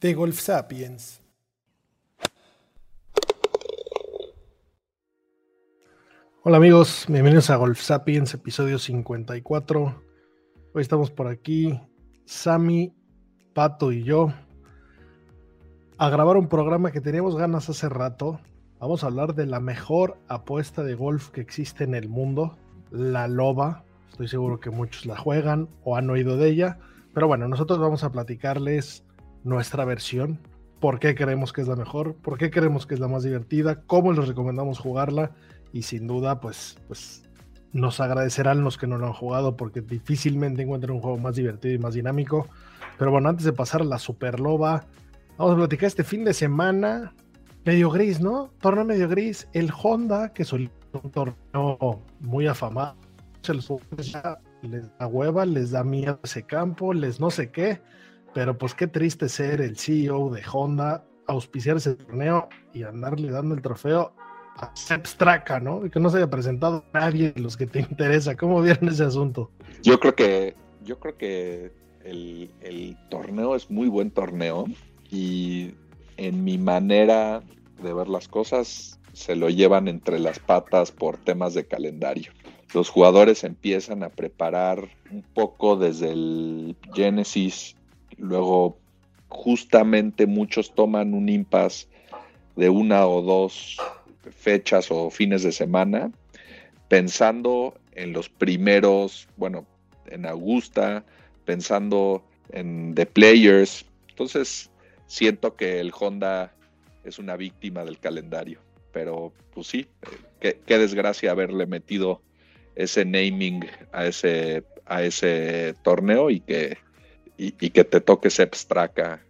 De Golf Sapiens. Hola amigos, bienvenidos a Golf Sapiens, episodio 54. Hoy estamos por aquí, Sami, Pato y yo, a grabar un programa que teníamos ganas hace rato. Vamos a hablar de la mejor apuesta de golf que existe en el mundo, la Loba. Estoy seguro que muchos la juegan o han oído de ella. Pero bueno, nosotros vamos a platicarles nuestra versión, por qué creemos que es la mejor, por qué creemos que es la más divertida, cómo les recomendamos jugarla y sin duda pues, pues nos agradecerán los que no lo han jugado porque difícilmente encuentran un juego más divertido y más dinámico. Pero bueno, antes de pasar a la Superloba, vamos a platicar este fin de semana medio gris, ¿no? Torneo medio gris, el Honda, que es un torneo muy afamado, se les, da hueva, les da miedo ese campo, les no sé qué, pero pues qué triste ser el CEO de Honda, auspiciar ese torneo y andarle dando el trofeo a Sepp Straka, ¿no? Y que no se haya presentado nadie de los que te interesa. ¿Cómo vieron ese asunto? Yo creo que, yo creo que el, el torneo es muy buen torneo y en mi manera de ver las cosas se lo llevan entre las patas por temas de calendario. Los jugadores empiezan a preparar un poco desde el Genesis, luego justamente muchos toman un impasse de una o dos fechas o fines de semana pensando en los primeros, bueno, en Augusta, pensando en The Players. Entonces, siento que el Honda es una víctima del calendario. Pero, pues sí, qué, qué desgracia haberle metido ese naming a ese, a ese torneo y que, y, y que te toque Sepp Straka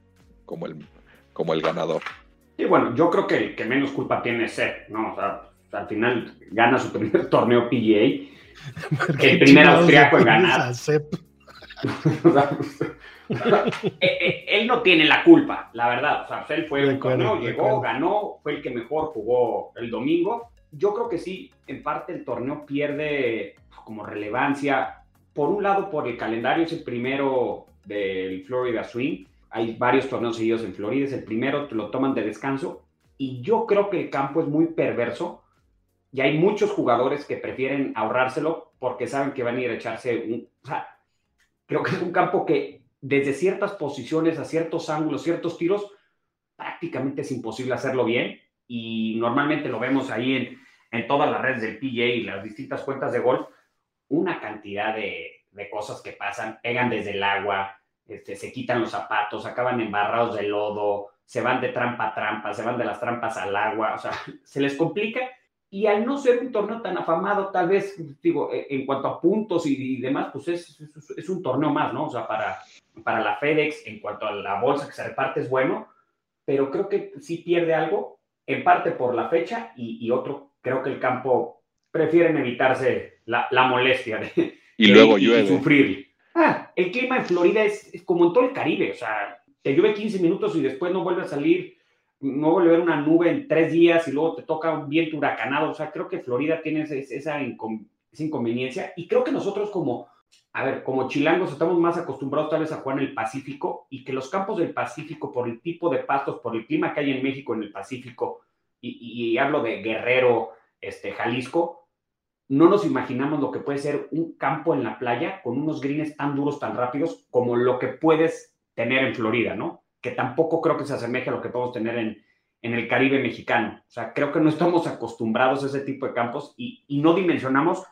como el, como el ganador. Y bueno, yo creo que el que menos culpa tiene es Sepp, ¿no? O sea, al final gana su primer torneo PGA. El primer austriaco en ganar. él no tiene la culpa, la verdad. O sea, él fue torneo, llegó, ganó, fue el que mejor jugó el domingo. Yo creo que sí, en parte el torneo pierde como relevancia. Por un lado, por el calendario, es el primero del Florida Swing. Hay varios torneos seguidos en Florida, es el primero, lo toman de descanso. Y yo creo que el campo es muy perverso. Y hay muchos jugadores que prefieren ahorrárselo porque saben que van a ir a echarse un. O creo que es un campo que desde ciertas posiciones, a ciertos ángulos, ciertos tiros, prácticamente es imposible hacerlo bien. Y normalmente lo vemos ahí en, en todas las redes del PJ y las distintas cuentas de golf, una cantidad de, de cosas que pasan, pegan desde el agua, este, se quitan los zapatos, acaban embarrados de lodo, se van de trampa a trampa, se van de las trampas al agua, o sea, se les complica. Y al no ser un torneo tan afamado, tal vez, digo, en cuanto a puntos y, demás, pues es, es, es, un torneo más, ¿no? O sea, para, para la FedEx, en cuanto a la bolsa que se reparte, es bueno, pero creo que sí pierde algo, en parte por la fecha y, y otro, creo que el campo prefieren evitarse la, la molestia de, y luego y, llueve. y sufrir. Ah, el clima en Florida es, es, como en todo el Caribe, o sea, te llueve 15 minutos y después no vuelve a salir, no vuelve a ver una nube en tres días y luego te toca un viento huracanado, o sea, creo que Florida tiene esa, esa, incon, esa inconveniencia y creo que nosotros como, a ver, como chilangos estamos más acostumbrados tal vez a jugar en el Pacífico y que los campos del Pacífico, por el tipo de pastos, por el clima que hay en México en el Pacífico, y, y, y hablo de Guerrero, este, Jalisco, no nos imaginamos lo que puede ser un campo en la playa con unos greens tan duros, tan rápidos, como lo que puedes tener en Florida, ¿no? Que tampoco creo que se asemeje a lo que podemos tener en, en el Caribe mexicano. O sea, creo que no estamos acostumbrados a ese tipo de campos y, y no dimensionamos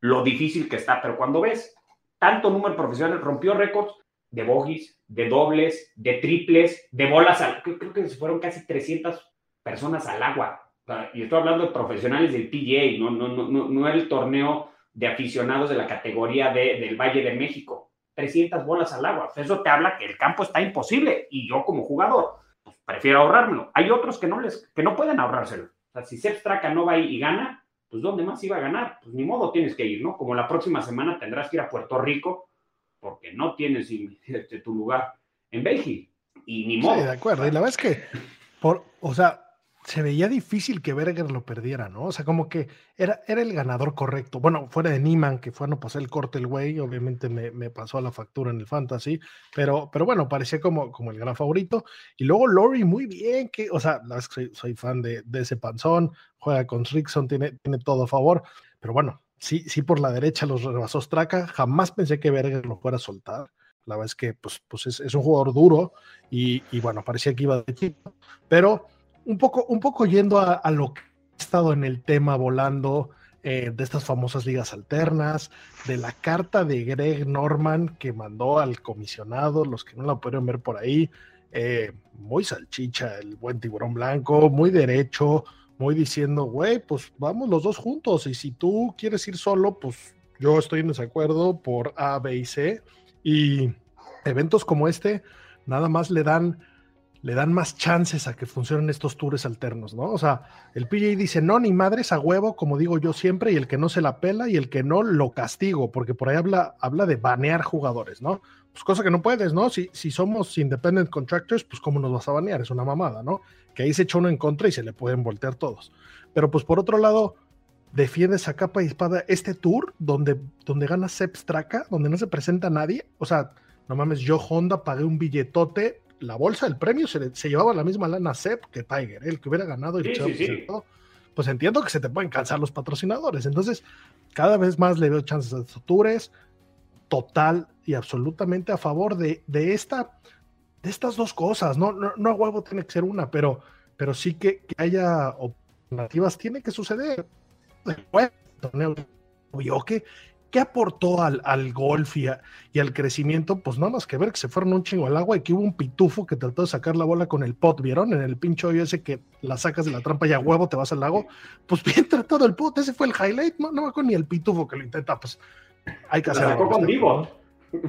lo difícil que está. Pero cuando ves tanto número de profesionales, rompió récords de bogies, de dobles, de triples, de bolas, creo que fueron casi 300 personas al agua. Y estoy hablando de profesionales del PGA, no, no, no, no, no el torneo de aficionados de la categoría de, del Valle de México. 300 bolas al agua. Eso te habla que el campo está imposible y yo como jugador pues, prefiero ahorrármelo. Hay otros que no, les, que no pueden ahorrárselo. O sea, si Sepp Straka no va y gana, pues ¿dónde más iba a ganar? Pues ni modo tienes que ir, ¿no? Como la próxima semana tendrás que ir a Puerto Rico porque no tienes este, tu lugar en Bélgica. Y ni modo. Sí, de acuerdo. Y la verdad es que, por, o sea, se veía difícil que Berger lo perdiera, ¿no? O sea, como que era, era el ganador correcto. Bueno, fuera de Niman, que fue a no pasar el corte el güey, obviamente me, me, pasó a la factura en el fantasy, pero, pero bueno, parecía como, como el gran favorito. Y luego Lori, muy bien, que, o sea, soy, soy fan de, de, ese panzón, juega con Rickson, tiene, tiene todo a favor, pero bueno, sí, sí por la derecha los rebasó Straka, jamás pensé que Berger lo fuera a soltar. La verdad es que pues, pues es, es un jugador duro y, y bueno, parecía que iba de equipo, pero un poco, un poco yendo a, lo que he estado en el tema volando eh, de estas famosas ligas alternas, de la carta de Greg Norman que mandó al comisionado, los que no la pudieron ver por ahí, eh, muy salchicha, el buen tiburón blanco, muy derecho, muy diciendo, güey, pues vamos los dos juntos, y si tú quieres ir solo, pues yo estoy en desacuerdo por A, B y C, y eventos como este nada más le dan le dan más chances a que funcionen estos tours alternos, ¿no? O sea, el PJ dice, no, ni madres a huevo, como digo yo siempre, y el que no se la pela y el que no lo castigo, porque por ahí habla, habla de banear jugadores, ¿no? Pues cosa que no puedes, ¿no? Si, si somos independent contractors, pues cómo nos vas a banear, es una mamada, ¿no? Que ahí se echa uno en contra y se le pueden voltear todos. Pero pues por otro lado, defiendes a capa y espada este tour donde, donde gana Sepp Straka, donde no se presenta nadie, o sea, no mames, yo Honda pagué un billetote la bolsa del premio se, llevaba la misma lana Sepp que Tiger, el que hubiera ganado y pues entiendo que se te pueden cansar los patrocinadores. Entonces, cada vez más le veo chances a futures total y absolutamente a favor de, de esta, de estas dos cosas. No, no, a huevo tiene que ser una, pero, pero sí que, haya alternativas, tiene que suceder. Obvio que ¿Qué aportó al, al golf y, al crecimiento? Pues nada más que ver que se fueron un chingo al agua y que hubo un pitufo que trató de sacar la bola con el pot, ¿vieron? En el pincho hoyo ese que la sacas de la trampa y a huevo te vas al lago. Pues bien tratado el pot, ese fue el highlight, no, no con ni el pitufo que lo intenta, pues hay que hacerlo. La sacó con vivo.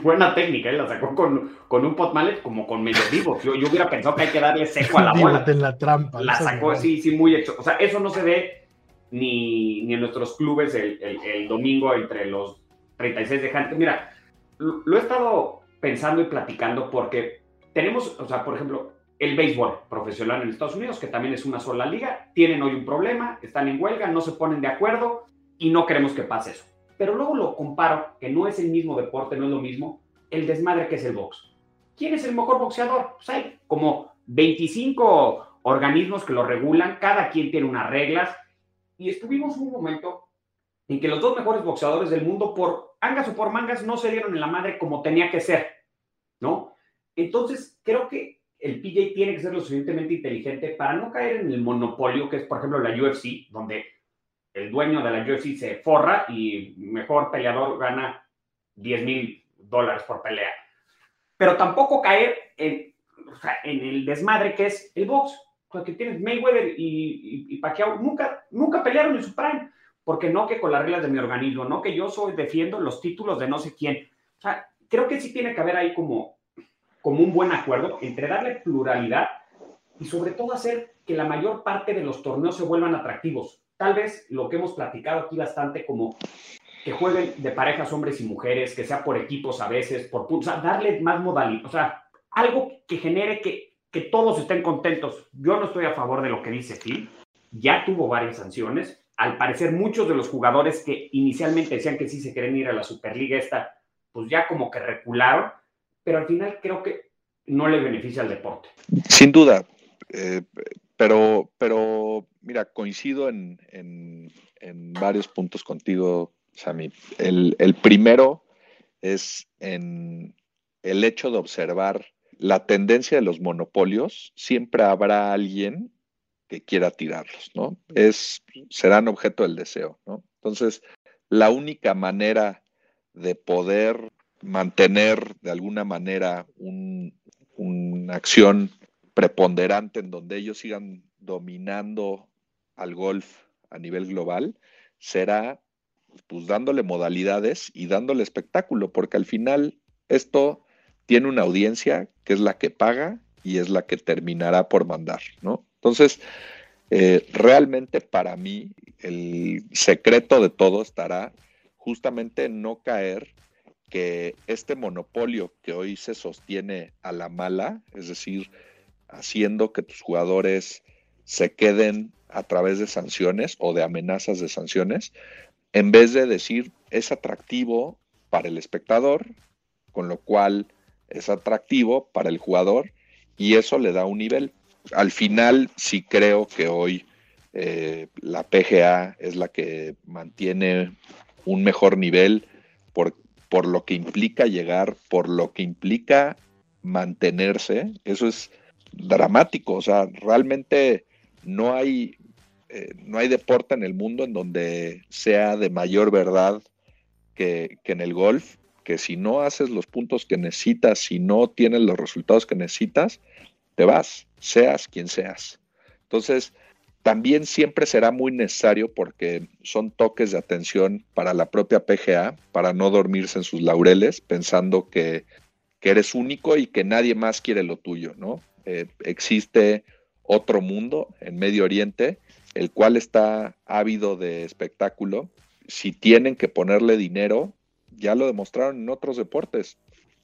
Buena técnica, ¿eh? la sacó con, con un pot mallet como con medio vivo. Yo, yo hubiera pensado que hay que darle seco a la bola. en la trampa. La sacó, sí, sí, muy hecho. O sea, eso no se ve ni, ni en nuestros clubes el, el, domingo entre los 36 de gente. Mira, lo, he estado pensando y platicando porque tenemos, o sea, por ejemplo, el béisbol profesional en Estados Unidos, que también es una sola liga, tienen hoy un problema, están en huelga, no se ponen de acuerdo y no queremos que pase eso. Pero luego lo comparo, que no es el mismo deporte, no es lo mismo, el desmadre que es el box. ¿Quién es el mejor boxeador? Pues hay como 25 organismos que lo regulan, cada quien tiene unas reglas y estuvimos un momento en que los dos mejores boxeadores del mundo, por angas o por mangas, no se dieron en la madre como tenía que ser, ¿no? Entonces, creo que el PJ tiene que ser lo suficientemente inteligente para no caer en el monopolio que es, por ejemplo, la UFC, donde el dueño de la UFC se forra y mejor peleador gana 10 mil dólares por pelea. Pero tampoco caer en, en el desmadre que es el box que tienes Mayweather y, y, Pacquiao, nunca, nunca pelearon en su prime, porque no que con las reglas de mi organismo, no que yo soy, defiendo los títulos de no sé quién. O sea, creo que sí tiene que haber ahí como, como un buen acuerdo entre darle pluralidad y sobre todo hacer que la mayor parte de los torneos se vuelvan atractivos. Tal vez lo que hemos platicado aquí bastante como que jueguen de parejas hombres y mujeres, que sea por equipos a veces, por puntos, o sea, darle más modalidad, o sea, algo que genere que que todos estén contentos. Yo no estoy a favor de lo que dice Phil. Ya tuvo varias sanciones. Al parecer, muchos de los jugadores que inicialmente decían que sí se quieren ir a la Superliga esta, pues ya como que recularon, pero al final creo que no le beneficia al deporte. Sin duda, eh, pero, pero mira, coincido en, en, varios puntos contigo, Sammy. El, el primero es en el hecho de observar la tendencia de los monopolios, siempre habrá alguien que quiera tirarlos, ¿no? Es, serán objeto del deseo, ¿no? Entonces, la única manera de poder mantener de alguna manera una acción preponderante en donde ellos sigan dominando al golf a nivel global será pues dándole modalidades y dándole espectáculo, porque al final esto tiene una audiencia que es la que paga y es la que terminará por mandar, ¿no? Entonces, eh, realmente para mí el secreto de todo estará justamente en no caer que este monopolio que hoy se sostiene a la mala, es decir, haciendo que tus jugadores se queden a través de sanciones o de amenazas de sanciones, en vez de decir es atractivo para el espectador, con lo cual es atractivo para el jugador y eso le da un nivel. Al final sí creo que hoy eh, la PGA es la que mantiene un mejor nivel por, por lo que implica llegar, por lo que implica mantenerse. Eso es dramático, o sea, realmente no hay, eh, no hay deporte en el mundo en donde sea de mayor verdad que, que en el golf que si no haces los puntos que necesitas, si no tienes los resultados que necesitas, te vas, seas quien seas. Entonces, también siempre será muy necesario porque son toques de atención para la propia PGA, para no dormirse en sus laureles pensando que, eres único y que nadie más quiere lo tuyo, ¿no? Eh, existe otro mundo en Medio Oriente, el cual está ávido de espectáculo. Si tienen que ponerle dinero, ya lo demostraron en otros deportes.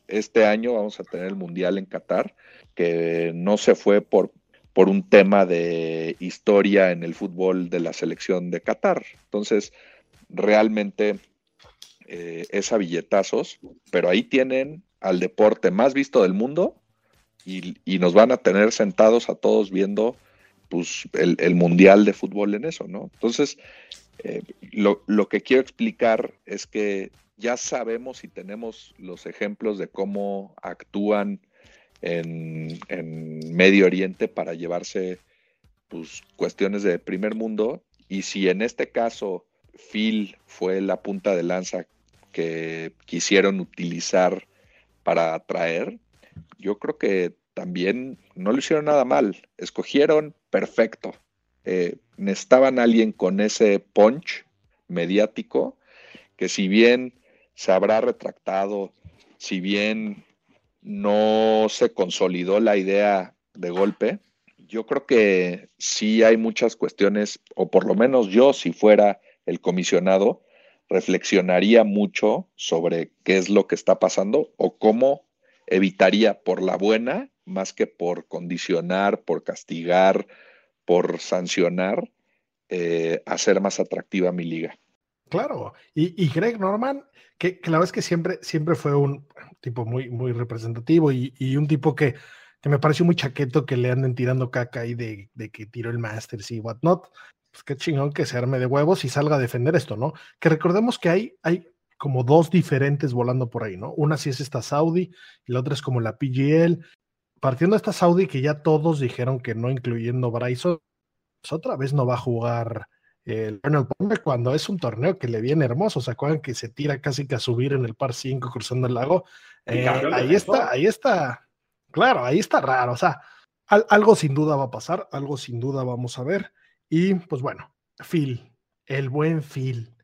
Este año vamos a tener el Mundial en Qatar, que no se fue por, por un tema de historia en el fútbol de la selección de Qatar. Entonces, realmente eh, es a billetazos, pero ahí tienen al deporte más visto del mundo y, nos van a tener sentados a todos viendo pues, el, mundial de fútbol en eso, ¿no? Entonces, eh, lo, lo, que quiero explicar es que ya sabemos y tenemos los ejemplos de cómo actúan en, Medio Oriente para llevarse pues, cuestiones de primer mundo. Y si en este caso Phil fue la punta de lanza que quisieron utilizar para atraer, yo creo que también no lo hicieron nada mal. Escogieron perfecto. Eh, necesitaban alguien con ese punch mediático que si bien se habrá retractado, si bien no se consolidó la idea de golpe, yo creo que sí hay muchas cuestiones, o por lo menos yo, si fuera el comisionado, reflexionaría mucho sobre qué es lo que está pasando o cómo evitaría por la buena, más que por condicionar, por castigar, por sancionar, eh, hacer más atractiva mi liga. Claro, y, Greg Norman, que, la verdad es que siempre, siempre fue un tipo muy, muy representativo y, un tipo que, que, me pareció muy chaqueto que le anden tirando caca ahí de, que tiró el Masters y whatnot. Pues qué chingón que se arme de huevos y salga a defender esto, ¿no? Que recordemos que hay, hay como dos diferentes volando por ahí, ¿no? Una sí es esta Saudi y la otra es como la PGL. Partiendo de esta Saudi que ya todos dijeron que no incluyendo Bryson, pues otra vez no va a jugar el Arnold Palmer cuando es un torneo que le viene hermoso. ¿Se acuerdan que se tira casi que a subir en el par 5 cruzando el lago? Eh, ahí está, ahí está. Claro, ahí está raro. O sea, algo sin duda va a pasar, algo sin duda vamos a ver. Y pues bueno, Phil, el buen Phil.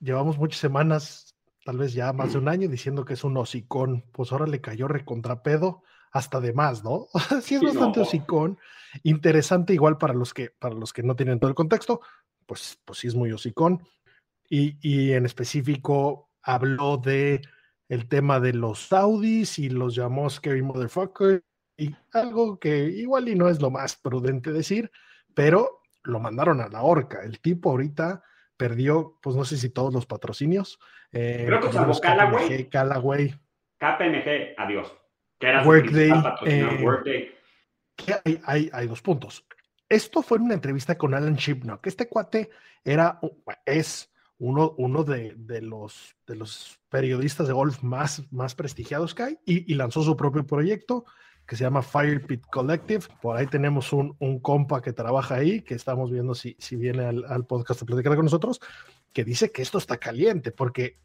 Llevamos muchas semanas, tal vez ya más de un año, diciendo que es un hocicón. Pues ahora le cayó recontrapedo hasta de más, ¿no? sí es bastante hocicón. Interesante igual para los que para los que no tienen todo el contexto pues, pues sí es muy hocicón. Y, en específico habló de el tema de los Saudis y los llamó Scary Motherfucker y algo que igual y no es lo más prudente decir, pero lo mandaron a la horca. El tipo ahorita perdió, pues no sé si todos los patrocinios. Eh, Creo que salvo Callaway. Callaway. KPMG, adiós. Que era Workday. Eh, Workday. Hay, hay, hay, dos puntos. Esto fue en una entrevista con Alan Shipnock. Este cuate era, es uno, uno de, los, de los periodistas de golf más, más prestigiados que hay y, lanzó su propio proyecto que se llama Fire Pit Collective. Por ahí tenemos un, un compa que trabaja ahí, que estamos viendo si, si viene al, podcast a platicar con nosotros, que dice que esto está caliente porque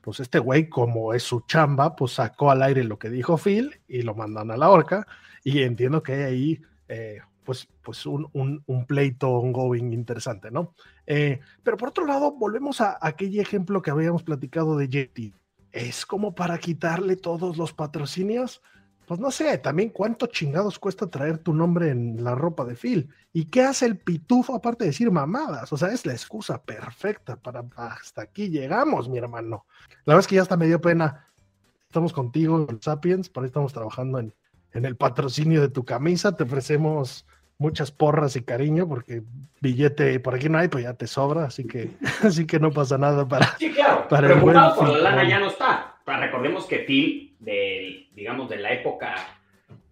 pues este güey, como es su chamba, pues sacó al aire lo que dijo Phil y lo mandan a la horca. Y entiendo que hay ahí eh, pues, pues un, un, pleito ongoing interesante, ¿no? Eh, pero por otro lado, volvemos a, aquel ejemplo que habíamos platicado de Yeti. ¿Es como para quitarle todos los patrocinios? Pues no sé, también cuánto chingados cuesta traer tu nombre en la ropa de Phil. ¿Y qué hace el pitufo aparte de decir mamadas? O sea, es la excusa perfecta para hasta aquí llegamos, mi hermano. La verdad es que ya hasta me dio pena. Estamos contigo, Sapiens, por ahí estamos trabajando en, en el patrocinio de tu camisa. Te ofrecemos muchas porras y cariño, porque billete por aquí no hay, pues ya te sobra, así que, así que no pasa nada para. Sí, claro. Para Preocupado por la lana ya no está. recordemos que Phil, de, digamos, de la época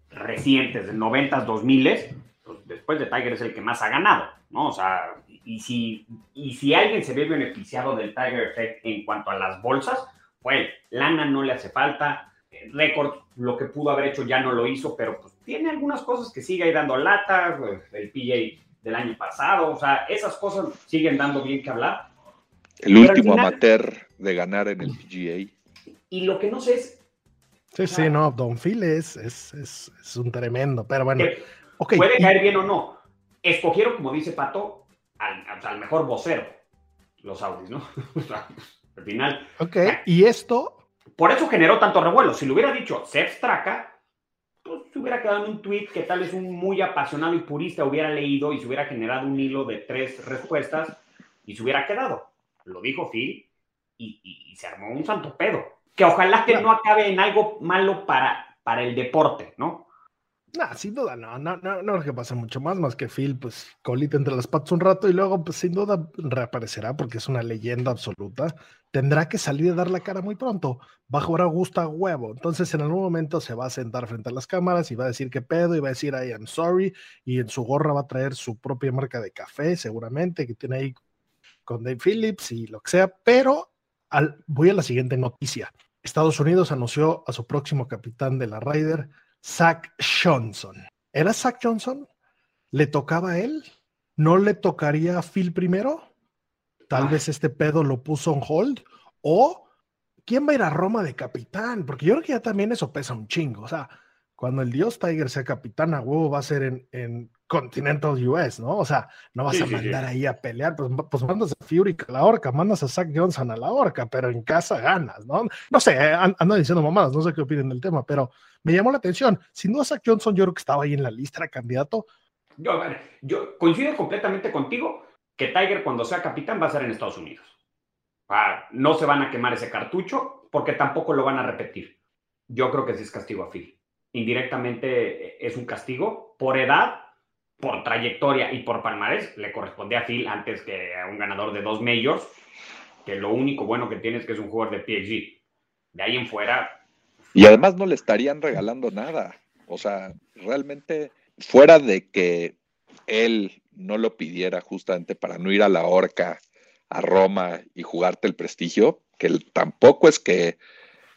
reciente, de 90s, 2000 pues después de Tiger es el que más ha ganado, ¿no? O sea, y si, y si alguien se ve beneficiado del Tiger Effect en cuanto a las bolsas, pues lana no le hace falta, récord, lo que pudo haber hecho ya no lo hizo, pero pues tiene algunas cosas que sigue ahí dando lata, pues, el PJ del año pasado, o sea, esas cosas siguen dando bien que hablar. El último amateur de ganar en el PGA. Y lo que no sé es... Sí, sí, no, Don Phil es, es, un tremendo, pero bueno. Puede caer bien o no. Escogieron, como dice Pato, al, al mejor vocero, los Audis, ¿no? al final. Ok, y esto por eso generó tanto revuelo. Si lo hubiera dicho Seth Straka, pues se hubiera quedado en un tweet que tal vez un muy apasionado y purista hubiera leído y se hubiera generado un hilo de tres respuestas y se hubiera quedado. Lo dijo Phil y, se armó un santo pedo. Que ojalá que no acabe en algo malo para, para el deporte, ¿no? No, sin duda, no, no, no, no que pase mucho más, más que Phil, pues colita entre las patas un rato y luego, pues sin duda reaparecerá porque es una leyenda absoluta. Tendrá que salir a dar la cara muy pronto. Va a jugar a gusto a huevo. Entonces, en algún momento se va a sentar frente a las cámaras y va a decir qué pedo y va a decir I am sorry. Y en su gorra va a traer su propia marca de café, seguramente, que tiene ahí con Dave Phillips y lo que sea. Pero al, voy a la siguiente noticia. Estados Unidos anunció a su próximo capitán de la Ryder Zach Johnson. ¿Era Zach Johnson? ¿Le tocaba a él? ¿No le tocaría a Phil primero? Tal ah. vez este pedo lo puso en hold. ¿O quién va a ir a Roma de capitán? Porque yo creo que ya también eso pesa un chingo. O sea, cuando el Dios Tiger sea capitán, a huevo va a ser en, en Continental US, ¿no? O sea, no vas a mandar ahí a pelear, pues, pues, mandas a Fury a la horca, mandas a Zach Johnson a la horca, pero en casa ganas, ¿no? No sé, eh, ando diciendo mamadas, no sé qué opinen del tema, pero me llamó la atención. Sin duda, Zach Johnson, yo creo que estaba ahí en la lista, de candidato. Yo, yo coincido completamente contigo que Tiger, cuando sea capitán, va a ser en Estados Unidos. no se van a quemar ese cartucho porque tampoco lo van a repetir. Yo creo que sí es castigo a Phil indirectamente eh, es un castigo por edad, por trayectoria y por palmarés. Le corresponde a Phil antes que a un ganador de dos majors, que lo único bueno que tiene es que es un jugador de PhD. De ahí en fuera. Y además no le estarían regalando nada. O sea, realmente, fuera de que él no lo pidiera justamente para no ir a la horca a Roma y jugarte el prestigio, que tampoco es que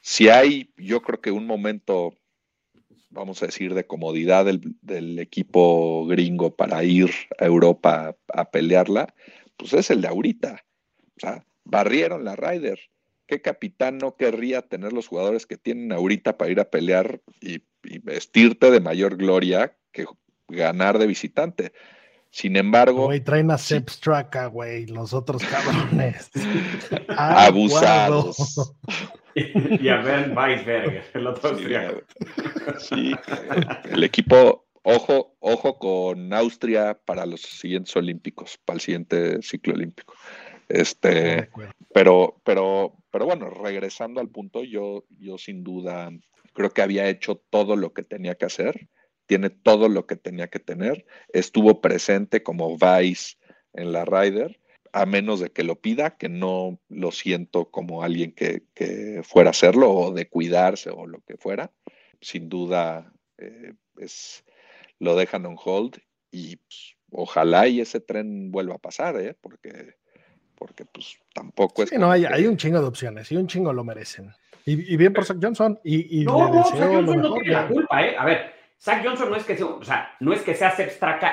si hay, yo creo que un momento vamos a decir, de comodidad del, equipo gringo para ir a Europa a, pelearla, pues es el de ahorita. O sea, barrieron la Ryder. ¿Qué capitán no querría tener los jugadores que tienen ahorita para ir a pelear y, vestirte de mayor gloria que ganar de visitante? Sin embargo. Güey, traen a Sepp güey, los otros cabrones. Abusados. Y a Ben Weisberger, el otro sí, el equipo, ojo, ojo con Austria para los siguientes olímpicos, para el siguiente ciclo olímpico. Este, pero, pero, pero bueno, regresando al punto, yo, yo sin duda creo que había hecho todo lo que tenía que hacer, tiene todo lo que tenía que tener, estuvo presente como Vice en la Ryder a menos de que lo pida, que no lo siento como alguien que, fuera a hacerlo o de cuidarse o lo que fuera. Sin duda, eh, es, lo dejan on hold y pues, ojalá y ese tren vuelva a pasar, ¿eh? porque, porque pues tampoco es... no, hay, hay, un chingo de opciones y un chingo lo merecen. Y, bien por Zach Johnson. Y, no, no, Zach Johnson no tiene la culpa, ¿eh? A ver, Zach Johnson no es que sea, o sea, no es que sea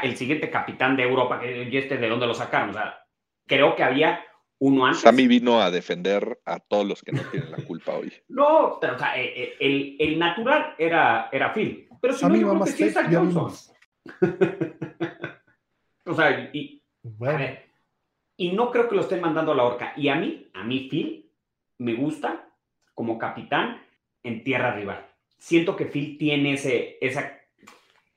el siguiente capitán de Europa, y este de dónde lo sacaron, o sea, creo que había uno antes. Sammy vino a defender a todos los que no tienen la culpa hoy. no, o sea, eh, eh, el, el, natural era, era Phil. Pero si no, yo creo que sí es Johnson. O sea, y, y no creo que lo estén mandando a la horca. Y a mí, a mí, Phil, me gusta como capitán en tierra rival. Siento que Phil tiene ese, esa,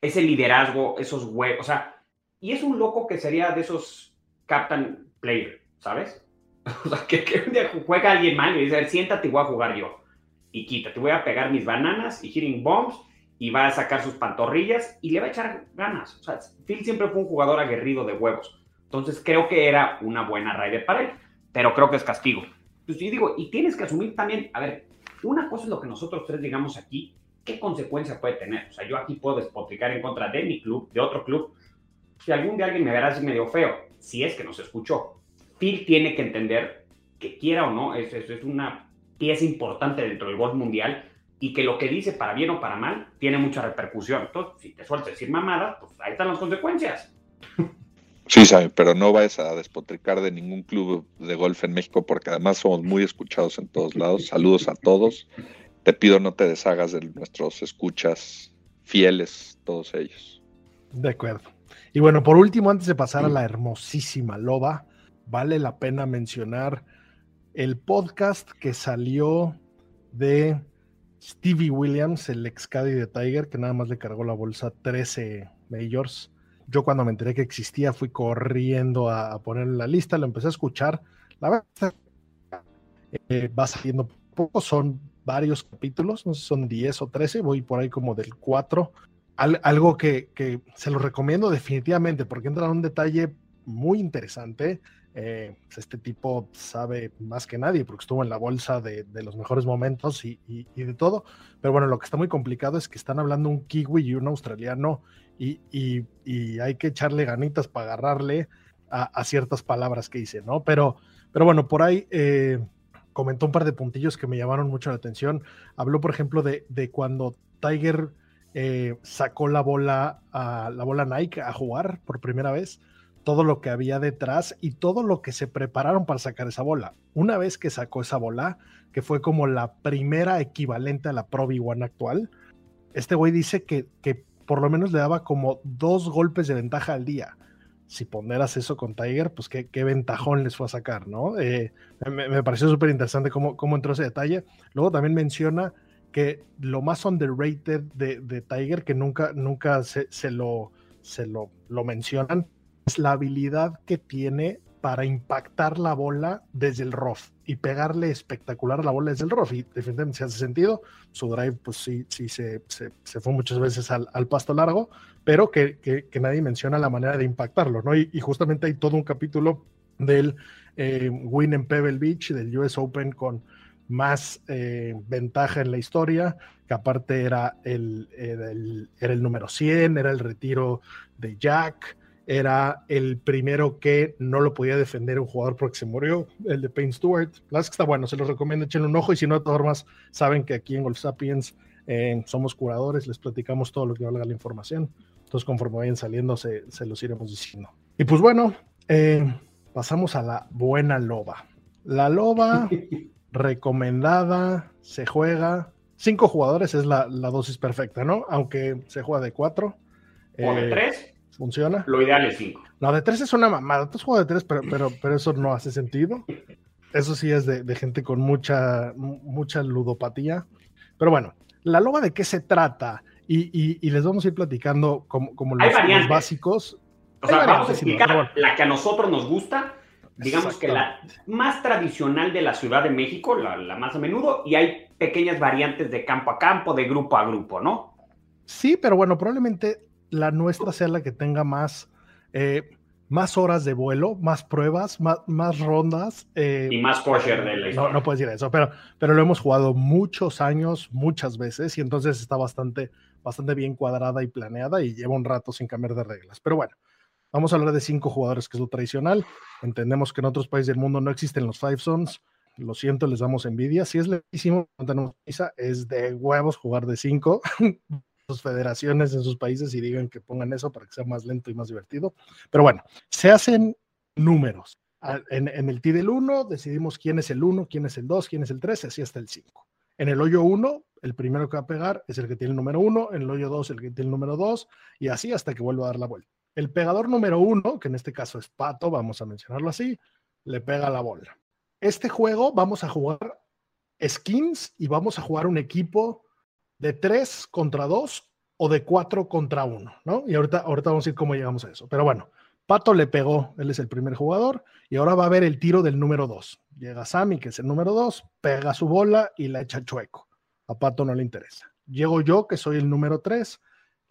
ese liderazgo, esos huevos. O sea, y es un loco que sería de esos captain player, ¿sabes? O sea, que, un día juega alguien mal y dice, siéntate voy a jugar yo. Y quítate, voy a pegar mis bananas y hitting bombs y va a sacar sus pantorrillas y le va a echar ganas. O sea, Phil siempre fue un jugador aguerrido de huevos. Entonces creo que era una buena raid para él, pero creo que es castigo. Pues yo digo, y tienes que asumir también, a ver, una cosa es lo que nosotros tres digamos aquí, ¿qué consecuencia puede tener? O sea, yo aquí puedo despotricar en contra de mi club, de otro club. Si algún día alguien me verá así medio feo, si es que nos escuchó, Phil tiene que entender que quiera o no, eso, es una pieza importante dentro del golf mundial y que lo que dice para bien o para mal tiene mucha repercusión. Entonces, si te sueltas decir mamada, pues ahí están las consecuencias. Sí, sabe, pero no vayas a despotricar de ningún club de golf en México porque además somos muy escuchados en todos lados. Saludos a todos. Te pido no te deshagas de nuestros escuchas fieles, todos ellos. De acuerdo. Y bueno, por último, antes de pasar a la hermosísima loba, vale la pena mencionar el podcast que salió de Stevie Williams, el ex caddy de Tiger, que nada más le cargó la bolsa 13 majors. Yo cuando me enteré que existía fui corriendo a, poner la lista, lo empecé a escuchar. La verdad eh, va saliendo poco, son varios capítulos, no sé si son 10 o 13, voy por ahí como del 4. Algo que, que, se lo recomiendo definitivamente porque entra en un detalle muy interesante eh, pues, este tipo sabe más que nadie porque estuvo en la bolsa de, los mejores momentos y, de todo. Pero bueno, lo que está muy complicado es que están hablando un kiwi y un australiano y, hay que echarle ganitas para agarrarle a, ciertas palabras que dice, ¿no? Pero, pero bueno, por ahí eh, comentó un par de puntillos que me llamaron mucho la atención. Habló, por ejemplo, de, cuando Tiger eh, sacó la bola, a, la bola Nike a jugar por primera vez todo lo que había detrás y todo lo que se prepararon para sacar esa bola. Una vez que sacó esa bola, que fue como la primera equivalente a la Pro V1 actual, este güey dice que, que por lo menos le daba como dos golpes de ventaja al día. Si ponderas eso con Tiger, pues qué, qué ventajón les fue a sacar, ¿no? Eh, me, pareció súper interesante cómo, cómo entró ese detalle. Luego también menciona que lo más underrated de, de Tiger, que nunca, nunca se, se, lo, se lo, lo mencionan, es la habilidad que tiene para impactar la bola desde el rough y pegarle espectacular a la bola desde el rough. Y definitivamente si hace sentido. Su drive, pues sí, sí se, se, fue muchas veces al, pasto largo, pero que, que, nadie menciona la manera de impactarlo, ¿no? Y, justamente hay todo un capítulo del eh, win en Pebble Beach, del US Open con más eh, ventaja en la historia, que aparte era el, era el, era el número 100, era el retiro de Jack era el primero que no lo podía defender un jugador porque se murió, el de Payne Stewart. La verdad que está bueno, se los recomiendo, echen un ojo y si no, de todas formas, saben que aquí en Golf Sapiens eh, somos curadores, les platicamos todo lo que valga la información. Entonces, conforme vayan saliendo, se, los iremos diciendo. Y pues bueno, eh, pasamos a la buena loba. La loba recomendada, se juega. Cinco jugadores es la, dosis perfecta, ¿no? Aunque se juega de cuatro. ¿O de eh, tres? ¿Funciona? Lo ideal es 5. No, de 3 es una mamada. Tú juegas de 3, pero, pero, pero, eso no hace sentido. Eso sí es de, de, gente con mucha, mucha ludopatía. Pero bueno, la loba de qué se trata y, y, y les vamos a ir platicando como, como los, los, básicos. O sea, vamos a explicar la que a nosotros nos gusta, digamos que la más tradicional de la Ciudad de México, la, la, más a menudo, y hay pequeñas variantes de campo a campo, de grupo a grupo, ¿no? Sí, pero bueno, probablemente la nuestra sea la que tenga más, eh, más horas de vuelo, más pruebas, más, más rondas. Eh, y más kosher de la historia. No, no puedes decir eso, pero, pero lo hemos jugado muchos años, muchas veces, y entonces está bastante, bastante bien cuadrada y planeada y lleva un rato sin cambiar de reglas. Pero bueno, vamos a hablar de cinco jugadores, que es lo tradicional. Entendemos que en otros países del mundo no existen los five zones. Lo siento, les damos envidia. Si es lejísimo, no tenemos prisa, es de huevos jugar de cinco. federaciones en sus países y digan que pongan eso para que sea más lento y más divertido. Pero bueno, se hacen números. En, el T del 1 decidimos quién es el 1, quién es el 2, quién es el 3, así hasta el 5. En el hoyo 1, el primero que va a pegar es el que tiene el número 1, en el hoyo 2 el que tiene el número 2 y así hasta que vuelva a dar la vuelta. El pegador número uno, que en este caso es Pato, vamos a mencionarlo así, le pega la bola. Este juego vamos a jugar skins y vamos a jugar un equipo de 3 contra 2 o de 4 contra 1, ¿no? Y ahorita, ahorita vamos a ir cómo llegamos a eso. Pero bueno, Pato le pegó, él es el primer jugador, y ahora va a ver el tiro del número 2. Llega Sammy, que es el número 2, pega su bola y la echa chueco. A Pato no le interesa. Llego yo, que soy el número 3,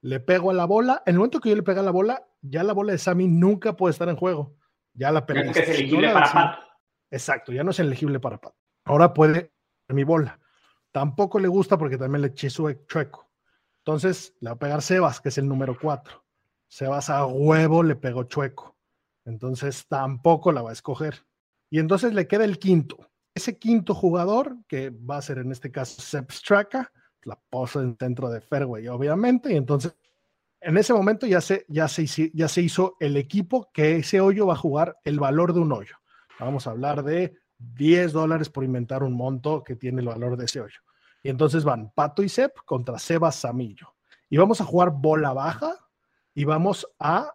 le pego a la bola. En el momento que yo le pega la bola, ya la bola de Sammy nunca puede estar en juego. Ya la perdí. es elegible para Pato. Exacto, ya no es elegible para Pato. Ahora puede mi bola. Tampoco le gusta porque también le su chueco. Entonces le va a pegar Sebas, que es el número 4. Sebas a huevo le pegó chueco. Entonces tampoco la va a escoger. Y entonces le queda el quinto. Ese quinto jugador, que va a ser en este caso Straka, la posa en centro de fairway, obviamente. Y entonces, en ese momento ya se, ya, se, ya se hizo el equipo que ese hoyo va a jugar el valor de un hoyo. Vamos a hablar de 10 dólares por inventar un monto que tiene el valor de ese hoyo. Y entonces van Pato y Sep contra Sebas Samillo. Y vamos a jugar bola baja y vamos a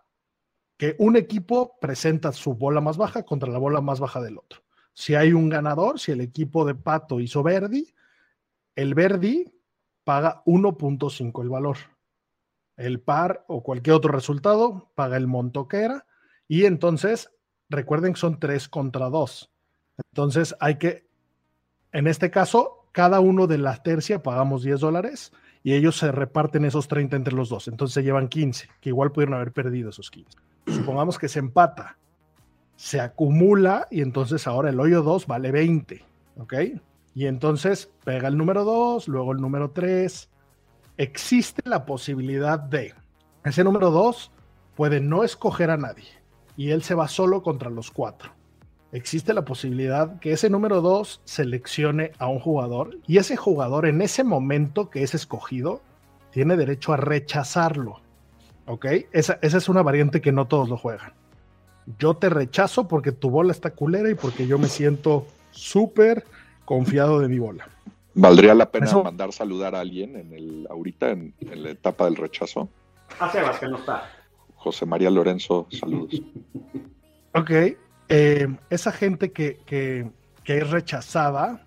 que un equipo presenta su bola más baja contra la bola más baja del otro. Si hay un ganador, si el equipo de Pato hizo Verdi, el Verdi paga 1.5 el valor. El par o cualquier otro resultado paga el monto que era. Y entonces, recuerden que son 3 contra 2. Entonces hay que, en este caso, cada uno de la tercia pagamos 10 dólares y ellos se reparten esos 30 entre los dos. Entonces se llevan 15, que igual pudieron haber perdido esos 15. Supongamos que se empata, se acumula y entonces ahora el hoyo 2 vale 20, ¿ok? Y entonces pega el número 2, luego el número 3. Existe la posibilidad de, ese número 2 puede no escoger a nadie y él se va solo contra los cuatro existe la posibilidad que ese número 2 seleccione a un jugador y ese jugador en ese momento que es escogido tiene derecho a rechazarlo. ¿Ok? Esa, esa es una variante que no todos lo juegan. Yo te rechazo porque tu bola está culera y porque yo me siento súper confiado de mi bola. ¿Valdría la pena mandar saludar a alguien en el ahorita en, en la etapa del rechazo? A Sebas, que no está. José María Lorenzo, saludos. ok, eh, esa gente que, que, es rechazada,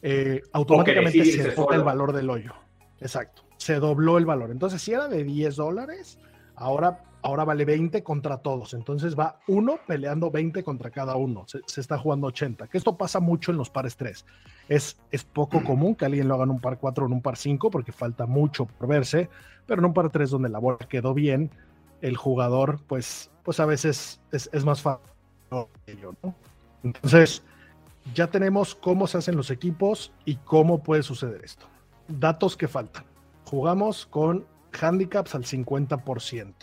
eh, automáticamente se dobla el valor del hoyo. Exacto, se dobló el valor. Entonces, si era de 10 dólares, ahora, ahora vale 20 contra todos. Entonces va uno peleando 20 contra cada uno. Se, está jugando 80. Que esto pasa mucho en los pares 3. Es, es poco común que alguien lo haga en un par 4 o en un par 5 porque falta mucho por verse. Pero en un par 3 donde la bola quedó bien, el jugador, pues, pues a veces es, es más fácil entonces, ya tenemos cómo se hacen los equipos y cómo puede suceder esto. Datos que faltan. Jugamos con handicaps al 50%.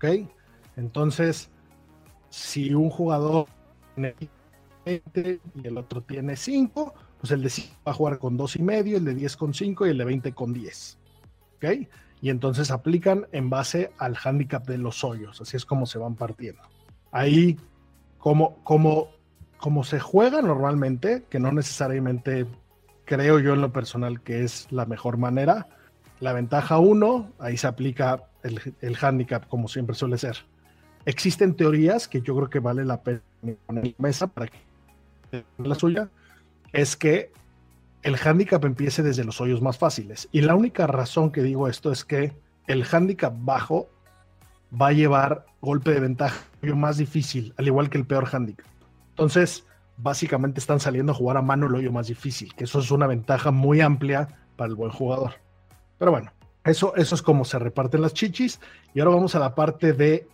¿Ok? Entonces, si un jugador tiene 20 y el otro tiene 5, pues el de 5 va a jugar con 2 y medio, el de 10 con 5 y el de 20 con 10. ¿Ok? Y entonces aplican en base al handicap de los hoyos. Así es como se van partiendo. Ahí como, como, como se juega normalmente, que no necesariamente creo yo en lo personal que es la mejor manera, la ventaja 1, ahí se aplica el, el handicap como siempre suele ser. Existen teorías que yo creo que vale la pena poner en la mesa para que la suya, es que el handicap empiece desde los hoyos más fáciles. Y la única razón que digo esto es que el handicap bajo va a llevar golpe de ventaja más difícil, al igual que el peor handicap. Entonces, básicamente están saliendo a jugar a mano el hoyo más difícil, que eso es una ventaja muy amplia para el buen jugador. Pero bueno, eso, eso es como se reparten las chichis. Y ahora vamos a la parte de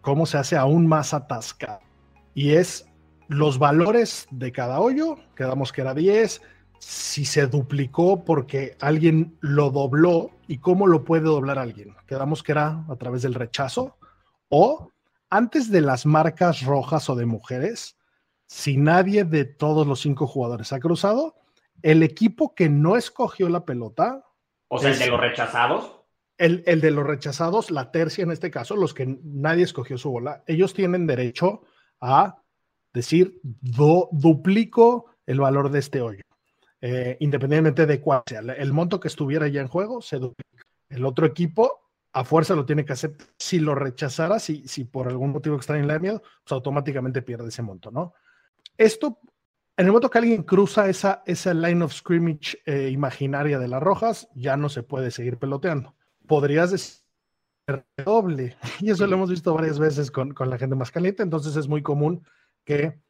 cómo se hace aún más atascado. Y es los valores de cada hoyo, quedamos que era 10, si se duplicó porque alguien lo dobló y cómo lo puede doblar alguien. Quedamos que era a través del rechazo o antes de las marcas rojas o de mujeres, si nadie de todos los cinco jugadores ha cruzado, el equipo que no escogió la pelota. O sea, el de los rechazados. El, de los rechazados, la tercia en este caso, los que nadie escogió su bola, ellos tienen derecho a decir, duplico el valor de este hoyo. Eh, independientemente de cuál sea. El monto que estuviera ya en juego se duplica. El otro equipo a fuerza lo tiene que hacer. Si lo rechazara, si, si por algún motivo extraño le da miedo, pues automáticamente pierde ese monto, ¿no? Esto, en el momento que alguien cruza esa, esa line of scrimmage eh, imaginaria de las rojas, ya no se puede seguir peloteando. Podrías decir doble, y eso lo hemos visto varias veces con, con la gente más caliente, entonces es muy común que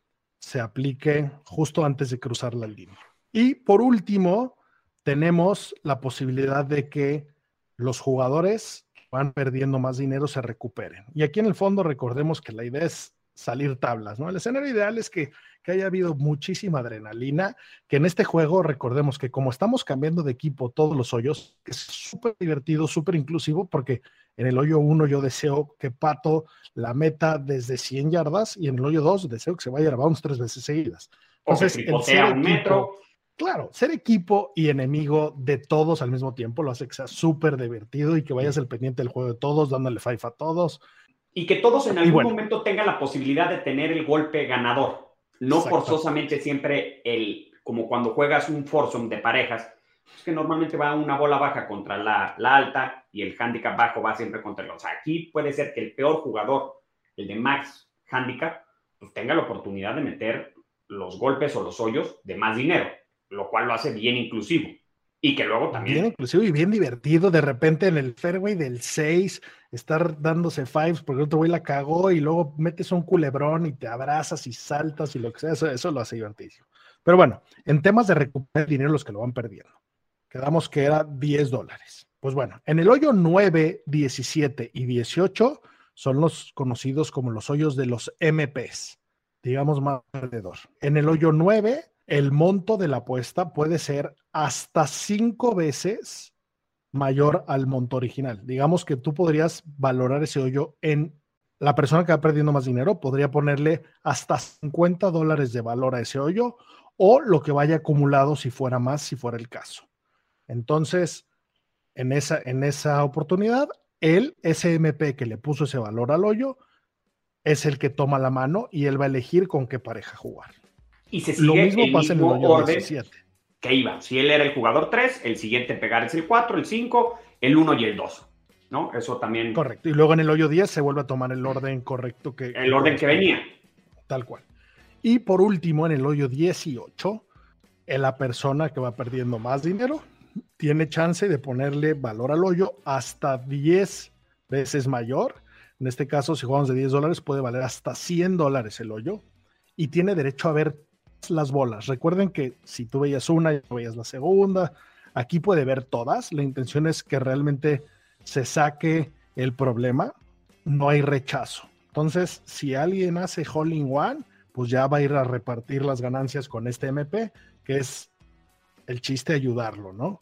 se aplique justo antes de cruzar la línea. Y por último, tenemos la posibilidad de que los jugadores van perdiendo más dinero se recuperen. Y aquí en el fondo recordemos que la idea es salir tablas, ¿no? El escenario ideal es que, que haya habido muchísima adrenalina, que en este juego recordemos que como estamos cambiando de equipo todos los hoyos, es súper divertido, súper inclusivo, porque en el hoyo 1 yo deseo que Pato la meta desde 100 yardas y en el hoyo 2 deseo que se vaya a bounce tres veces seguidas. Entonces, el ser un metro. Claro, ser equipo y enemigo de todos al mismo tiempo lo hace que sea súper divertido y que vayas al pendiente del juego de todos, dándole five a todos. Y que todos en algún momento tengan la posibilidad de tener el golpe ganador. No forzosamente siempre el, como cuando juegas un foursome de parejas, es que normalmente va una bola baja contra la, la, alta y el handicap bajo va siempre contra el. O sea, aquí puede ser que el peor jugador, el de max handicap, pues tenga la oportunidad de meter los golpes o los hoyos de más dinero, lo cual lo hace bien inclusivo. Y que luego también. Bien inclusivo y bien divertido. De repente en el fairway del 6, estar dándose fives porque otro güey la cagó y luego metes un culebrón y te abrazas y saltas y lo que sea. Eso, eso lo hace divertidísimo. Pero bueno, en temas de recuperar dinero, los que lo van perdiendo. Quedamos que era 10 dólares. Pues bueno, en el hoyo 9, 17 y 18 son los conocidos como los hoyos de los MPs, digamos más alrededor. En el hoyo 9, el monto de la apuesta puede ser hasta cinco veces mayor al monto original. Digamos que tú podrías valorar ese hoyo en la persona que va perdiendo más dinero, podría ponerle hasta 50 dólares de valor a ese hoyo o lo que vaya acumulado si fuera más, si fuera el caso. Entonces, en esa, en esa oportunidad, él, ese MP que le puso ese valor al hoyo, es el que toma la mano y él va a elegir con qué pareja jugar. Y se sigue Lo mismo pasa en el orden 17. Que iba. Si él era el jugador 3, el siguiente pegar es el 4, el 5, el 1 y el 2. ¿No? Eso también. Correcto. Y luego en el hoyo 10 se vuelve a tomar el orden correcto que. El orden que venía. Tal cual. Y por último, en el hoyo 18, la persona que va perdiendo más dinero tiene chance de ponerle valor al hoyo hasta 10 veces mayor. En este caso, si jugamos de 10 dólares, puede valer hasta 100 dólares el hoyo y tiene derecho a ver las bolas. Recuerden que si tú veías una y veías la segunda, aquí puede ver todas. La intención es que realmente se saque el problema. No hay rechazo. Entonces, si alguien hace hole in one, pues ya va a ir a repartir las ganancias con este MP, que es el chiste ayudarlo, ¿no?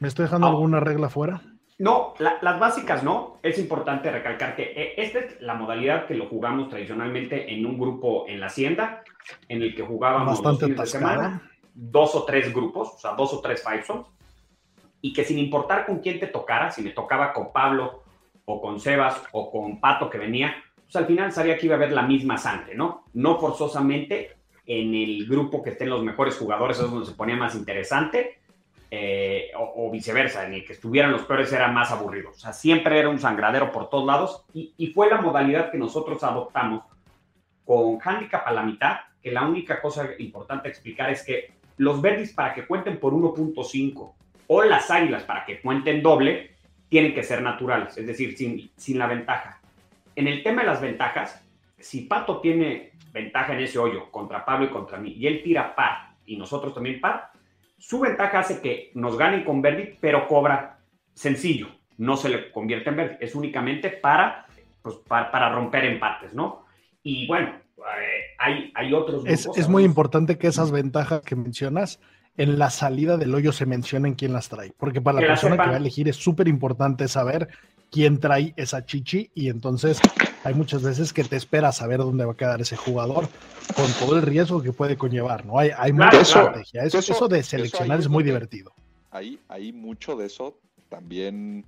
¿Me estoy dejando alguna regla fuera? No, las básicas no. Es importante recalcar que eh, esta es la modalidad que lo jugamos tradicionalmente en un grupo en la hacienda, en el que jugábamos Bastante dos semana, dos o tres grupos, o sea, dos o tres five zones, y que sin importar con quién te tocara, si me tocaba con Pablo o con Sebas o con Pato que venía, pues al final sabía que iba a haber la misma sangre, ¿no? No forzosamente en el grupo que estén los mejores jugadores, es donde se ponía más interesante, eh, o, viceversa, en el que estuvieran los peores era más aburrido. O sea, siempre era un sangradero por todos lados y, y fue la modalidad que nosotros adoptamos con handicap a la mitad, que la única cosa importante a explicar es que los verdes para que cuenten por 1.5 o las águilas para que cuenten doble, tienen que ser naturales, es decir, sin, sin la ventaja. En el tema de las ventajas, si Pato tiene ventaja en ese hoyo contra Pablo y contra mí, y él tira par y nosotros también par, su ventaja hace que nos ganen con Verdi, pero cobra sencillo, no se le convierte en Verdi, es únicamente para, pues, para, romper empates, ¿no? Y bueno, eh, hay, hay otros. Es, es muy importante que esas ventajas que mencionas en la salida del hoyo se mencionen quién las trae, porque para la persona que va a elegir es súper importante saber quién trae esa chichi y entonces hay muchas veces que te esperas saber dónde va a quedar ese jugador con todo el riesgo que puede conllevar, ¿no? Hay, hay mucha estrategia. Eso, de seleccionar es muy divertido. Hay, hay mucho de eso también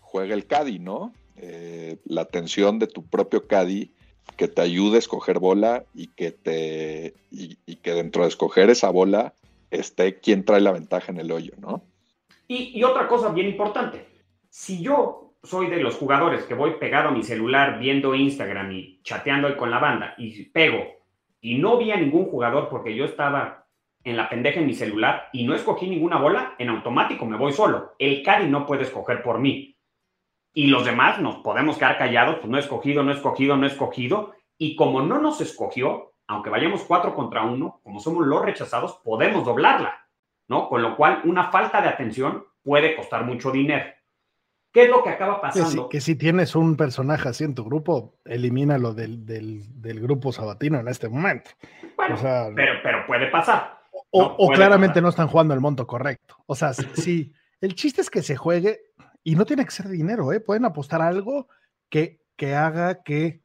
juega el Caddy, ¿no? Eh, la atención de tu propio Caddy que te ayude a escoger bola y que te y, que dentro de escoger esa bola esté quien trae la ventaja en el hoyo, ¿no? Y, y otra cosa bien importante, si yo soy de los jugadores que voy pegado a mi celular viendo Instagram y chateando con la banda y pego y no vi a ningún jugador porque yo estaba en la pendeja en mi celular y no escogí ninguna bola, en automático me voy solo. El Cari no puede escoger por mí. Y los demás nos podemos quedar callados, pues no he escogido, no he escogido, no he escogido. Y como no nos escogió, aunque vayamos cuatro contra uno, como somos los rechazados, podemos doblarla, ¿no? Con lo cual, una falta de atención puede costar mucho dinero. ¿Qué es lo que acaba pasando? Que si, tienes un personaje así en tu grupo, elimínalo del, del, grupo sabatino en este momento. Bueno, pero, pero puede pasar. O, claramente no están jugando el monto correcto. O sea, sí, el chiste es que se juegue y no tiene que ser dinero, ¿eh? Pueden apostar algo que, que haga que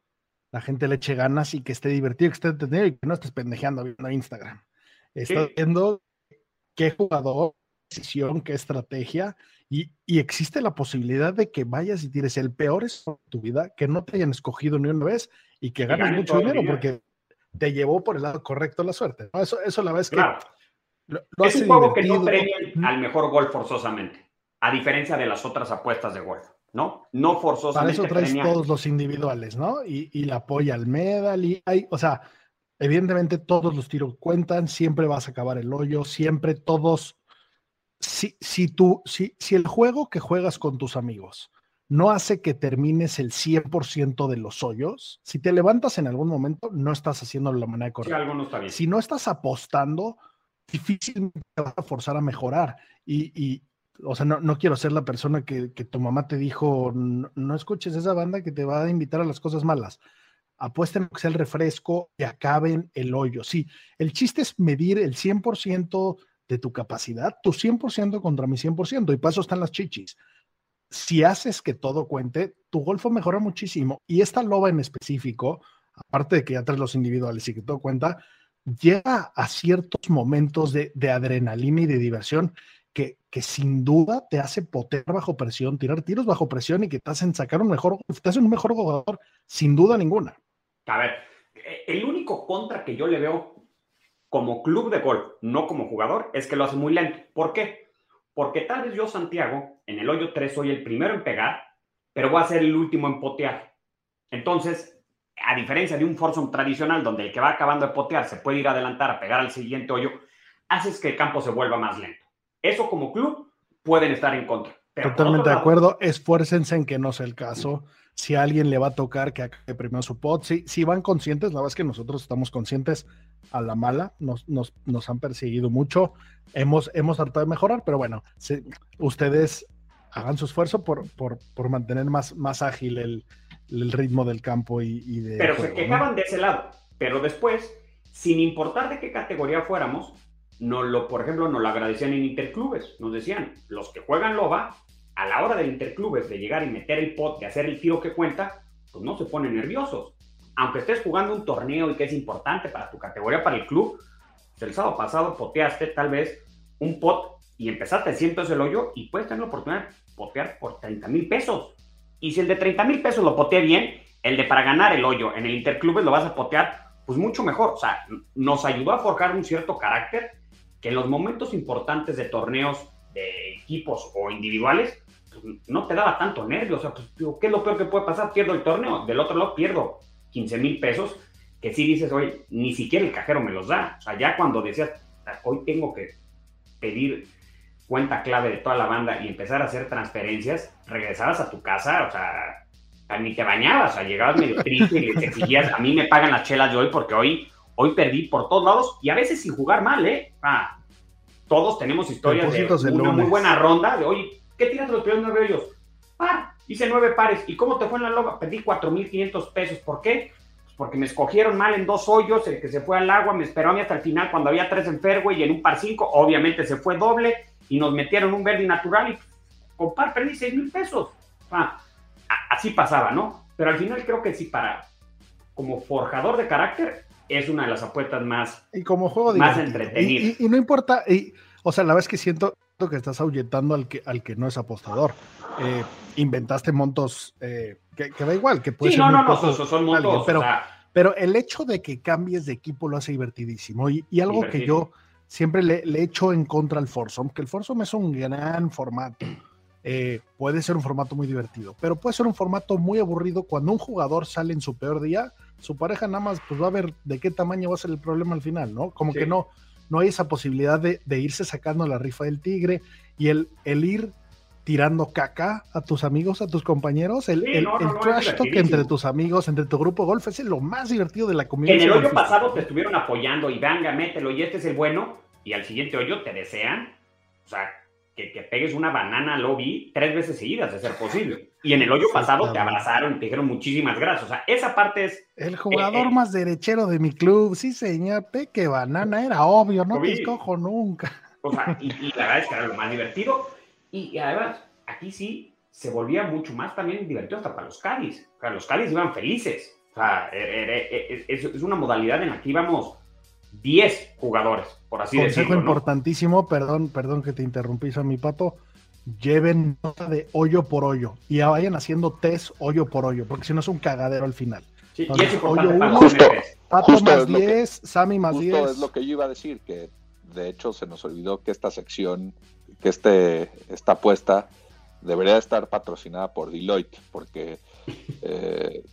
la gente le eche ganas y que esté divertido, que esté entretenido y que no estés pendejeando viendo Instagram. Está viendo qué jugador, decisión, qué estrategia y, existe la posibilidad de que vayas y tires el peor de tu vida, que no te hayan escogido ni una vez y que ganes mucho dinero porque te llevó por el lado correcto la suerte. Eso, eso la vez que es un juego que no premia al mejor gol forzosamente, a diferencia de las otras apuestas de golf, ¿no? No forzosamente. Para eso traes todos los individuales, ¿no? Y, y la apoya al medal y hay, o sea, evidentemente todos los tiros cuentan, siempre vas a acabar el hoyo, siempre todos. Si, si, tú, si, si el juego que juegas con tus amigos no hace que termines el 100% de los hoyos, si te levantas en algún momento, no estás haciendo la manera correcta. Si no estás apostando, difícilmente te vas a forzar a mejorar. Y, o sea, no, quiero ser la persona que, tu mamá te dijo, no, escuches esa banda que te va a invitar a las cosas malas. Apuesten que sea el refresco y acaben el hoyo. Sí, el chiste es medir el 100% de tu capacidad, tu 100% contra mi 100%, y para eso están las chichis. Si haces que todo cuente, tu golfo mejora muchísimo. Y esta loba en específico, aparte de que ya traes los individuales y que todo cuenta, llega a ciertos momentos de, adrenalina y de diversión que, que, sin duda te hace poter bajo presión, tirar tiros bajo presión y que te hacen sacar un mejor, te hacen un mejor jugador, sin duda ninguna. A ver, e, el único contra que yo le veo como club de golf, no como jugador, es que lo hace muy lento. ¿Por qué? Porque tal vez yo, Santiago, en el hoyo 3 soy el primero en pegar, pero voy a ser el último en potear. Entonces, a diferencia de un foursome tradicional donde el que va acabando de potear se puede ir a adelantar a pegar al siguiente hoyo, haces que el campo se vuelva más lento. Eso como club pueden estar en contra. Totalmente de acuerdo. Esfuércense en que no sea el caso. Si a alguien le va a tocar que acabe primero su pot, si, si van conscientes, la verdad es que nosotros estamos conscientes a la mala, nos, nos, nos han perseguido mucho, hemos, hemos tratado de mejorar, pero bueno, ustedes hagan su esfuerzo por, por, por mantener más, más ágil el, el ritmo del campo y, de... Pero se quejaban de ese lado. Pero después, sin importar de qué categoría fuéramos, no lo, por ejemplo, nos lo agradecían en interclubes. Nos decían, los que juegan loba, a la hora del interclubes de llegar y meter el pot, y hacer el tiro que cuenta, pues no se ponen nerviosos. Aunque estés jugando un torneo y que es importante para tu categoría, para el club, pues el sábado pasado poteaste tal vez un pot y empezaste a 100 el hoyo y puedes tener la oportunidad de potear por 30 mil pesos. Y si el de 30 mil pesos lo potea bien, el de para ganar el hoyo en el Interclubes lo vas a potear, pues mucho mejor. O sea, nos ayudó a forjar un cierto carácter que en los momentos importantes de torneos de equipos o individuales, pues, no te daba tanto nervio. O sea, pues, ¿qué es lo peor que puede pasar? Pierdo el torneo. Del otro lado pierdo 15 mil pesos, que si dices, oye, ni siquiera el cajero me los da. O sea, ya cuando decías, hoy tengo que pedir cuenta clave de toda la banda y empezar a hacer transferencias, regresabas a tu casa, o sea, ni te bañabas, o sea, llegabas medio triste y te exigías, a mí me pagan las chelas de hoy porque hoy, hoy perdí por todos lados y a veces sin jugar mal, ¿eh? Ah, todos tenemos historias de una muy buena ronda de, hoy ¿qué tiras los primeros nueve hoyos? Par, hice nueve pares. ¿Y cómo te fue en la loba? Perdí 4.500 pesos. ¿Por qué? Pues porque me escogieron mal en dos hoyos, el que se fue al agua me esperó a mí hasta el final cuando había tres en fairway y en un par cinco, obviamente se fue doble y nos metieron un verde natural y con par perdí 6 mil pesos. así pasaba, ¿no? Pero al final creo que sí, para como forjador de carácter, es una de las apuestas más, y como juego más entretenidas. Y, no importa, y, o sea, la vez que siento que estás ahuyentando al que, al que no es apostador. Eh, inventaste montos eh, que, da igual, que puede sí, no, no, no, son, montos. pero, pero el hecho de que cambies de equipo lo hace divertidísimo. Y, algo que yo siempre le, le echo en contra al Foursome, que el Foursome es un gran formato. Eh, puede ser un formato muy divertido, pero puede ser un formato muy aburrido cuando un jugador sale en su peor día, su pareja nada más pues va a ver de qué tamaño va a ser el problema al final, ¿no? Como que no, no hay esa posibilidad de, irse sacando la rifa del tigre y el, el ir tirando caca a tus amigos, a tus compañeros, el, el, trash talk entre tus amigos, entre tu grupo de golf, es lo más divertido de la comunidad. En el hoyo pasado te estuvieron apoyando y venga, mételo y este es el bueno, y al siguiente hoyo te desean, o sea, que, pegues una banana lobby tres veces seguidas, de ser posible. Y en el hoyo pasado te abrazaron te dijeron muchísimas gracias. O sea, esa parte es. El jugador eh, eh, más derechero de mi club, sí, señor. Peque banana, era obvio, no te escojo nunca. O sea, y, la verdad es que era lo más divertido. Y, además, aquí sí se volvía mucho más también divertido hasta para los Cádiz. O sea, los Cádiz iban felices. O sea, es, es una modalidad en la que íbamos 10 jugadores, por así decirlo. Consejo importantísimo, perdón, perdón que te interrumpí, a mi pato. Lleven nota de hoyo por hoyo y vayan haciendo test hoyo por hoyo, porque si no es un cagadero al final. Sí, y es hoyo uno, justo, Pato más 10, Sammy más 10. es lo que yo iba a decir, que de hecho se nos olvidó que esta sección, que este, esta apuesta debería estar patrocinada por Deloitte, porque eh,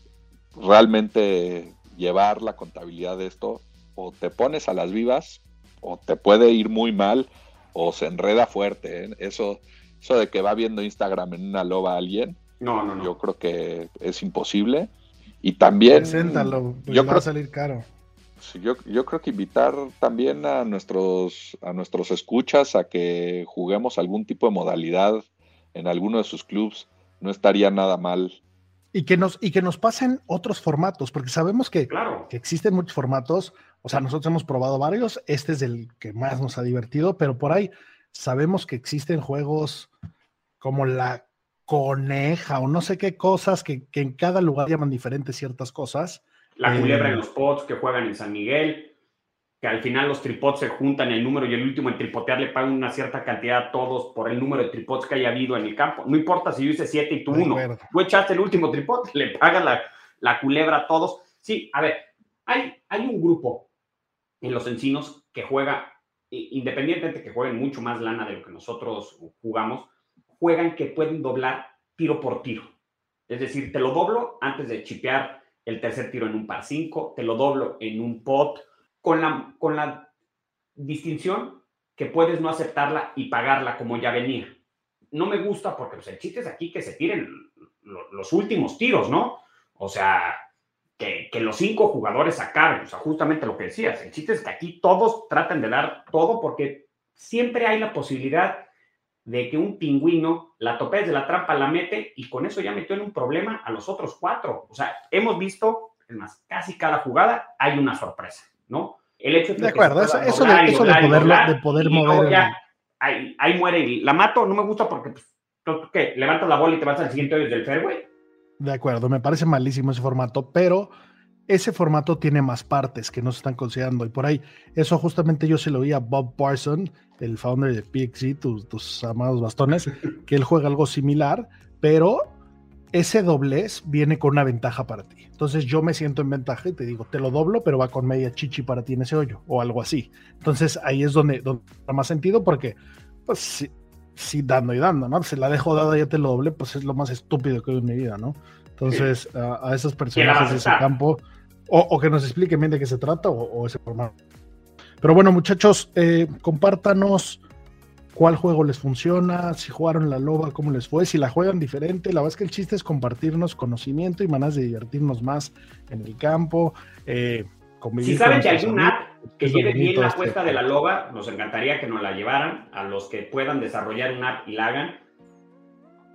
realmente llevar la contabilidad de esto o te pones a las vivas o te puede ir muy mal o se enreda fuerte. ¿eh? Eso, eso de que va viendo Instagram en una loba a alguien, no, no, no. yo creo que es imposible. Y también... Preséntalo, pues yo va a salir caro. Yo, yo, creo que invitar también a nuestros, a nuestros escuchas a que juguemos algún tipo de modalidad en alguno de sus clubs no estaría nada mal. Y que nos, y que nos pasen otros formatos, porque sabemos que, que existen muchos formatos. O sea, nosotros hemos probado varios, este es el que más nos ha divertido, pero por ahí sabemos que existen juegos como la coneja o no sé qué cosas que, en cada lugar llaman diferentes ciertas cosas. La culebra en eh, los pots que juegan en San Miguel, que al final los tripods se juntan el número y el último en tripotear le pagan una cierta cantidad a todos por el número de tripods que haya habido en el campo. No importa si yo hice siete y tú uno. Tú echaste el último tripod, le pagan la, la culebra a todos. Sí, a ver, hay, hay un grupo en los encinos que juega, independientemente de que jueguen mucho más lana de lo que nosotros jugamos, juegan que pueden doblar tiro por tiro. Es decir, te lo doblo antes de chipear el tercer tiro en un par 5, te lo doblo en un pot, con la, con la distinción que puedes no aceptarla y pagarla como ya venía. No me gusta porque pues, el chiste es aquí que se tiren los últimos tiros, ¿no? O sea, que, los cinco jugadores acaben. O sea, justamente lo que decías. El chiste es que aquí todos tratan de dar todo porque siempre hay la posibilidad de que un pingüino la tope de la trampa, la mete y con eso ya metió en un problema a los otros cuatro. O sea, hemos visto, es más, casi cada jugada hay una sorpresa, ¿no? El hecho de, de acuerdo, eso, eso, de, eso de, poderlo, de poder mover. ahí, ahí, muere y la mato, no me gusta porque, pues, ¿qué? Levantas la bola y te vas al siguiente hoyo del fairway. De acuerdo, me parece malísimo ese formato, pero ese formato tiene más partes que no se están considerando. Y por ahí, eso justamente yo se lo oí a Bob Parson, el founder de PXC, tus, tus amados bastones, que él juega algo similar, pero ese doblez viene con una ventaja para ti. Entonces yo me siento en ventaja y te digo, te lo doblo, pero va con media chichi para ti en ese hoyo o algo así. Entonces ahí es donde, donde da más sentido porque, pues, sí dando y dando, ¿no? Si la dejo dada ya te lo doble, pues es lo más estúpido que he en mi vida, ¿no? Entonces, a, esos personajes de ese campo, o, que nos expliquen bien de qué se trata o, ese formato. Pero bueno, muchachos, eh, compártanos cuál juego les funciona, si jugaron la loba, cómo les fue, si la juegan diferente. La verdad es que el chiste es compartirnos conocimiento y maneras de divertirnos más en el campo. Eh, si saben de algún app que lleve bien la apuesta de la loba, nos encantaría que nos la llevaran. A los que puedan desarrollar un app y la hagan,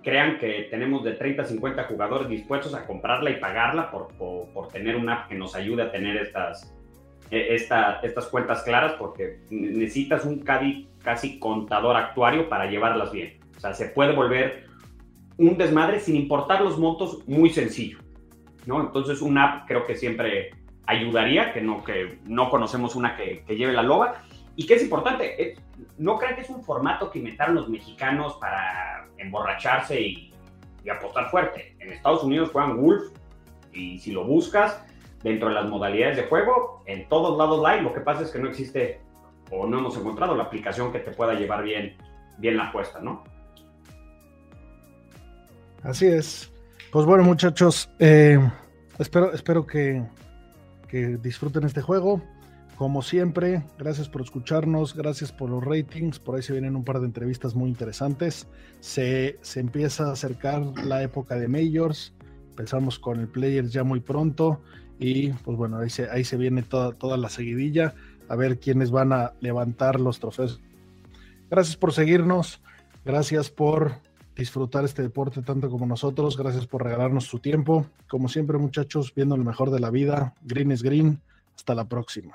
crean que tenemos de 30 a 50 jugadores dispuestos a comprarla y pagarla por, por, tener una app que nos ayude a tener estas, e, esta, estas cuentas claras, porque necesitas un casi, casi contador actuario para llevarlas bien. O sea, se puede volver un desmadre sin importar los montos muy sencillo. ¿no? Entonces, una app creo que siempre ayudaría, que no, que no conocemos una que, lleve la loba. Y que es importante, no crean que es un formato que inventaron los mexicanos para emborracharse y, apostar fuerte. En Estados Unidos juegan Wolf y si lo buscas dentro de las modalidades de juego, en todos lados hay. Lo que pasa es que no existe o no hemos encontrado la aplicación que te pueda llevar bien, bien la apuesta, ¿no? Así es. Pues bueno, muchachos, eh, espero, espero que, que disfruten este juego. Como siempre, gracias por escucharnos, gracias por los ratings. Por ahí se vienen un par de entrevistas muy interesantes. Se, se empieza a acercar la época de Majors. Empezamos con el Players ya muy pronto. Y pues bueno, ahí se, ahí se viene toda, toda la seguidilla. A ver quiénes van a levantar los trofeos. Gracias por seguirnos. Gracias por disfrutar este deporte tanto como nosotros. Gracias por regalarnos su tiempo. Como siempre, muchachos, viendo lo mejor de la vida. Green is green. Hasta la próxima.